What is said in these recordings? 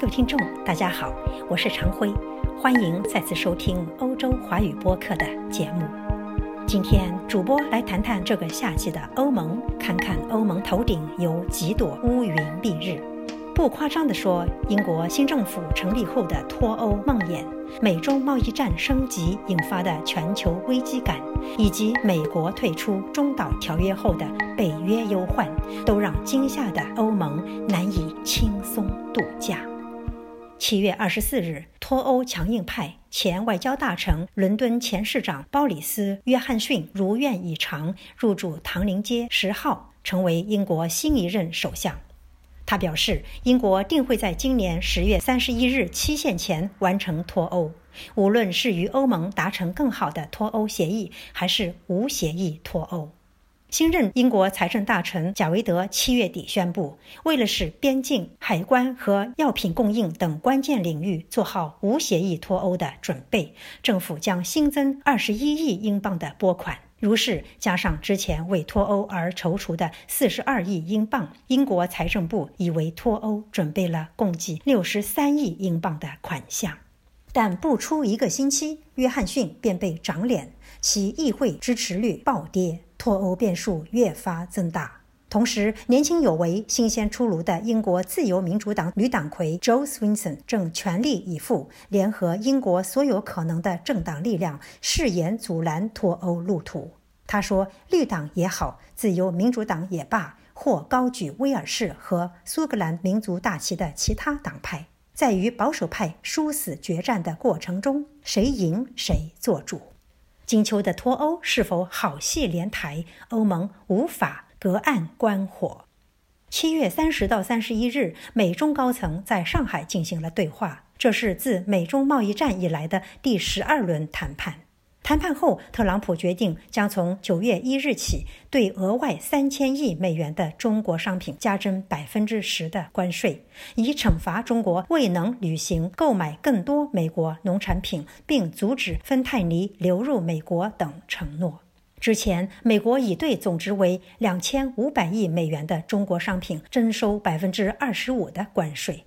各位听众，大家好，我是常辉，欢迎再次收听欧洲华语播客的节目。今天主播来谈谈这个夏季的欧盟，看看欧盟头顶有几朵乌云蔽日。不夸张地说，英国新政府成立后的脱欧梦魇、美中贸易战升级引发的全球危机感，以及美国退出中导条约后的北约忧患，都让惊吓的欧盟难以轻松度。七月二十四日，脱欧强硬派前外交大臣、伦敦前市长鲍里斯·约翰逊如愿以偿入住唐宁街十号，成为英国新一任首相。他表示，英国定会在今年十月三十一日期限前完成脱欧，无论是与欧盟达成更好的脱欧协议，还是无协议脱欧。新任英国财政大臣贾维德七月底宣布，为了使边境、海关和药品供应等关键领域做好无协议脱欧的准备，政府将新增二十一亿英镑的拨款。如是加上之前为脱欧而筹除的四十二亿英镑，英国财政部已为脱欧准备了共计六十三亿英镑的款项。但不出一个星期，约翰逊便被长脸，其议会支持率暴跌。脱欧变数越发增大，同时年轻有为、新鲜出炉的英国自由民主党女党魁 Jo Swinson 正全力以赴，联合英国所有可能的政党力量，誓言阻拦脱欧路途。他说：“绿党也好，自由民主党也罢，或高举威尔士和苏格兰民族大旗的其他党派，在与保守派殊死决战的过程中，谁赢谁做主。”金秋的脱欧是否好戏连台？欧盟无法隔岸观火。七月三十到三十一日，美中高层在上海进行了对话，这是自美中贸易战以来的第十二轮谈判。谈判后，特朗普决定将从九月一日起对额外三千亿美元的中国商品加征百分之十的关税，以惩罚中国未能履行购买更多美国农产品并阻止芬太尼流入美国等承诺。之前，美国已对总值为两千五百亿美元的中国商品征收百分之二十五的关税。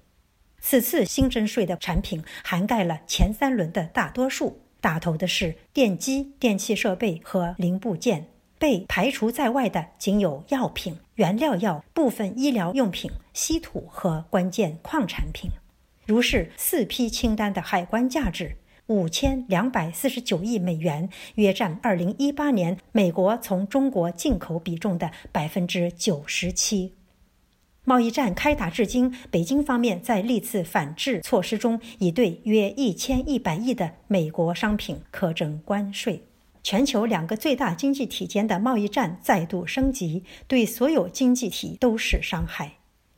此次新征税的产品涵盖了前三轮的大多数。打头的是电机、电气设备和零部件，被排除在外的仅有药品、原料药、部分医疗用品、稀土和关键矿产品。如是四批清单的海关价值五千两百四十九亿美元，约占二零一八年美国从中国进口比重的百分之九十七。贸易战开打至今，北京方面在历次反制措施中已对约一千一百亿的美国商品课征关税。全球两个最大经济体间的贸易战再度升级，对所有经济体都是伤害。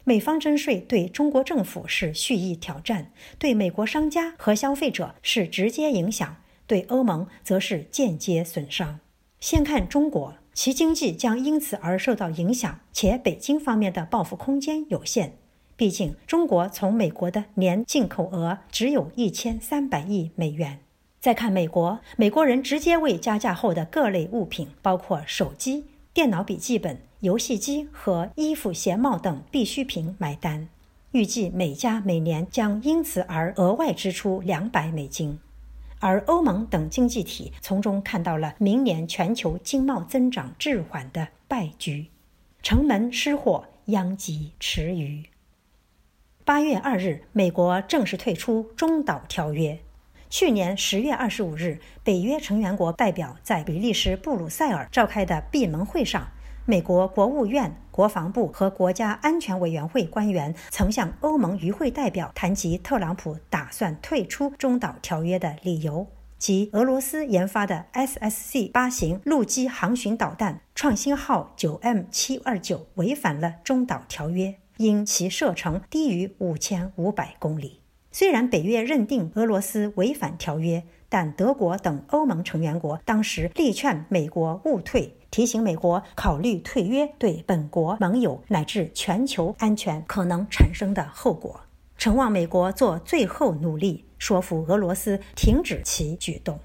美方征税对中国政府是蓄意挑战，对美国商家和消费者是直接影响，对欧盟则是间接损伤。先看中国。其经济将因此而受到影响，且北京方面的报复空间有限。毕竟，中国从美国的年进口额只有一千三百亿美元。再看美国，美国人直接为加价后的各类物品，包括手机、电脑笔记本、游戏机和衣服、鞋帽等必需品买单。预计每家每年将因此而额外支出两百美金。而欧盟等经济体从中看到了明年全球经贸增长滞缓的败局，城门失火，殃及池鱼。八月二日，美国正式退出中导条约。去年十月二十五日，北约成员国代表在比利时布鲁塞尔召开的闭门会上。美国国务院、国防部和国家安全委员会官员曾向欧盟与会代表谈及特朗普打算退出中导条约的理由，即俄罗斯研发的 SSC 八型陆基航巡导弹“创新号 9M 七二九”违反了中导条约，因其射程低于五千五百公里。虽然北约认定俄罗斯违反条约，但德国等欧盟成员国当时力劝美国勿退。提醒美国考虑退约对本国盟友乃至全球安全可能产生的后果，诚望美国做最后努力，说服俄罗斯停止其举动。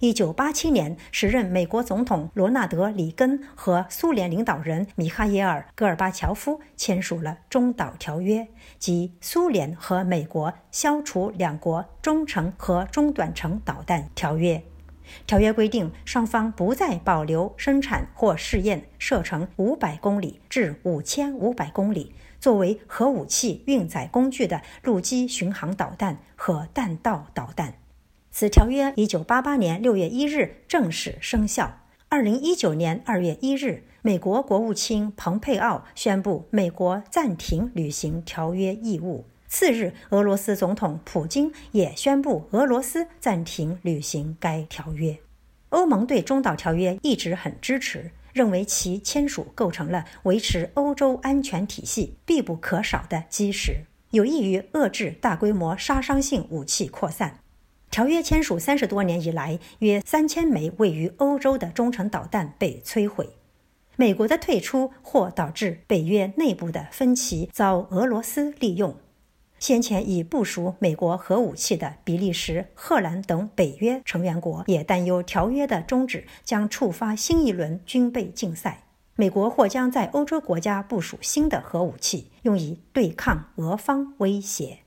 一九八七年，时任美国总统罗纳德·里根和苏联领导人米哈耶尔·戈尔巴乔夫签署了中导条约，即苏联和美国消除两国中程和中短程导弹条约。条约规定，双方不再保留生产或试验射程五百公里至五千五百公里作为核武器运载工具的陆基巡航导弹和弹道导弹。此条约一九八八年六月一日正式生效。二零一九年二月一日，美国国务卿蓬佩奥宣布美国暂停履行条约义务。次日，俄罗斯总统普京也宣布俄罗斯暂停履行该条约。欧盟对中导条约一直很支持，认为其签署构成了维持欧洲安全体系必不可少的基石，有益于遏制大规模杀伤性武器扩散。条约签署三十多年以来，约三千枚位于欧洲的中程导弹被摧毁。美国的退出或导致北约内部的分歧遭俄罗斯利用。先前已部署美国核武器的比利时、荷兰等北约成员国也担忧条约的终止将触发新一轮军备竞赛。美国或将在欧洲国家部署新的核武器，用以对抗俄方威胁。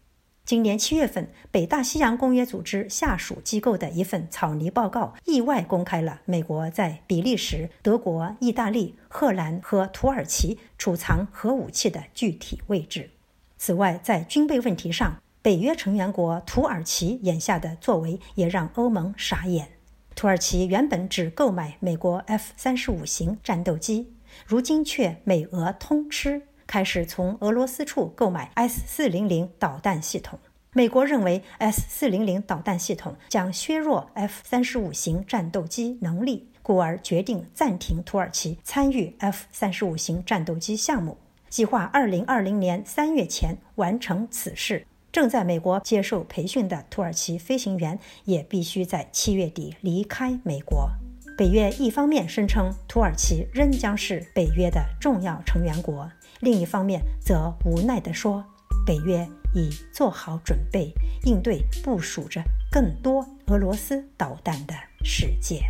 今年七月份，北大西洋公约组织下属机构的一份草拟报告意外公开了美国在比利时、德国、意大利、荷兰和土耳其储藏核武器的具体位置。此外，在军备问题上，北约成员国土耳其眼下的作为也让欧盟傻眼。土耳其原本只购买美国 F 三十五型战斗机，如今却美俄通吃。开始从俄罗斯处购买 S 四零零导弹系统。美国认为 S 四零零导弹系统将削弱 F 三十五型战斗机能力，故而决定暂停土耳其参与 F 三十五型战斗机项目，计划二零二零年三月前完成此事。正在美国接受培训的土耳其飞行员也必须在七月底离开美国。北约一方面声称土耳其仍将是北约的重要成员国。另一方面，则无奈地说：“北约已做好准备，应对部署着更多俄罗斯导弹的世界。”